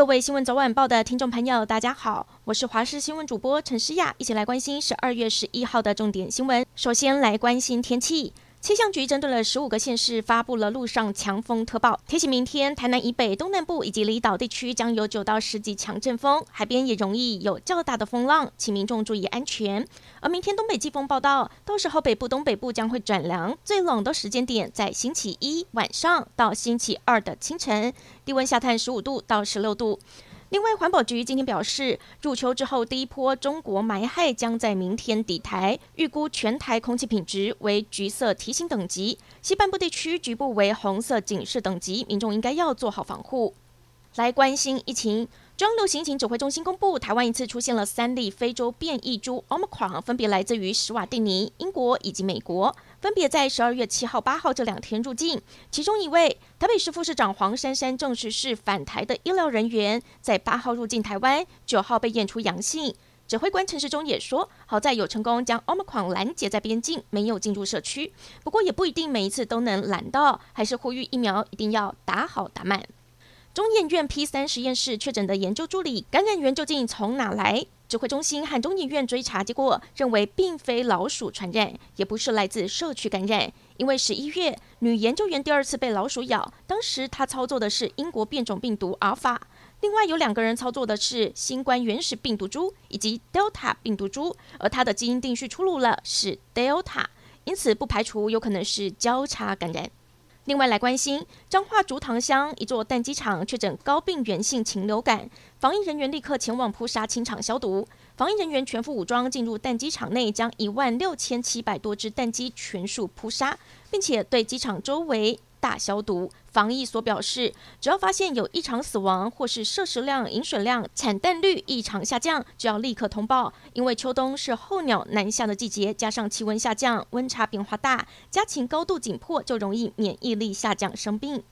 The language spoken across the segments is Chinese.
各位新闻早晚报的听众朋友，大家好，我是华视新闻主播陈诗雅，一起来关心十二月十一号的重点新闻。首先来关心天气。气象局针对了十五个县市发布了路上强风特报，提醒明天台南以北、东南部以及离岛地区将有九到十级强阵风，海边也容易有较大的风浪，请民众注意安全。而明天东北季风报道，到时候北部、东北部将会转凉，最冷的时间点在星期一晚上到星期二的清晨，低温下探十五度到十六度。另外，环保局今天表示，入秋之后第一波中国霾害将在明天抵台，预估全台空气品质为橘色提醒等级，西半部地区局部为红色警示等级，民众应该要做好防护。来关心疫情。中央流行疫情指挥中心公布，台湾一次出现了三例非洲变异株 Omicron，分别来自于史瓦蒂尼、英国以及美国，分别在十二月七号、八号这两天入境。其中一位台北市副市长黄珊珊证实是返台的医疗人员，在八号入境台湾，九号被验出阳性。指挥官陈时中也说，好在有成功将 Omicron 拦截在边境，没有进入社区。不过也不一定每一次都能拦到，还是呼吁疫苗一定要打好打满。中研院 P 三实验室确诊的研究助理感染源究竟从哪来？指挥中心和中研院追查结果认为，并非老鼠传染，也不是来自社区感染。因为十一月女研究员第二次被老鼠咬，当时她操作的是英国变种病毒阿尔法，另外有两个人操作的是新冠原始病毒株以及 Delta 病毒株，而她的基因定序出炉了，是 Delta，因此不排除有可能是交叉感染。另外来关心，彰化竹塘乡一座蛋鸡场确诊高病原性禽流感，防疫人员立刻前往扑杀清场消毒。防疫人员全副武装进入蛋鸡场内，将一万六千七百多只蛋鸡全数扑杀，并且对鸡场周围大消毒。防疫所表示，只要发现有异常死亡或是摄食量、饮水量、产蛋率异常下降，就要立刻通报。因为秋冬是候鸟南下的季节，加上气温下降、温差变化大，家禽高度紧迫，就容易免疫力下降生病。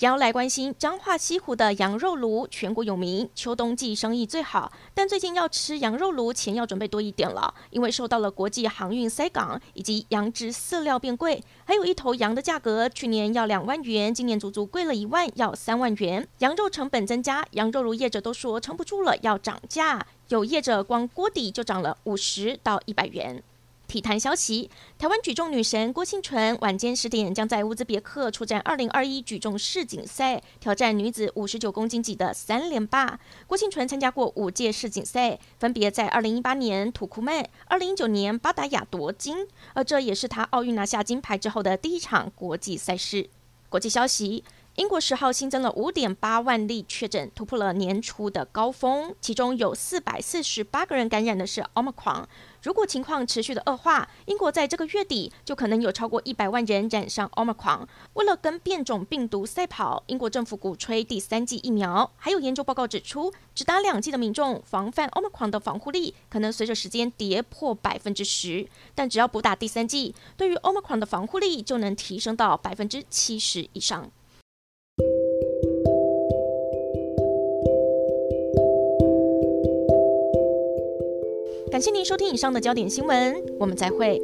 要来关心彰化西湖的羊肉炉，全国有名，秋冬季生意最好。但最近要吃羊肉炉，钱要准备多一点了，因为受到了国际航运塞港，以及羊脂饲料变贵，还有一头羊的价格，去年要两万元，今年足足贵了一万，要三万元。羊肉成本增加，羊肉炉业者都说撑不住了，要涨价。有业者光锅底就涨了五十到一百元。体坛消息：台湾举重女神郭婞淳晚间十点将在乌兹别克出战二零二一举重世锦赛，挑战女子五十九公斤级的三连霸。郭婞淳参加过五届世锦赛，分别在二零一八年土库曼、二零一九年巴达雅夺金，而这也是她奥运拿下金牌之后的第一场国际赛事。国际消息。英国十号新增了五点八万例确诊，突破了年初的高峰，其中有四百四十八个人感染的是 Omicron。如果情况持续的恶化，英国在这个月底就可能有超过一百万人染上 Omicron。为了跟变种病毒赛跑，英国政府鼓吹第三剂疫苗。还有研究报告指出，只打两剂的民众防范 Omicron 的防护力可能随着时间跌破百分之十，但只要补打第三剂，对于 Omicron 的防护力就能提升到百分之七十以上。感谢您收听以上的焦点新闻，我们再会。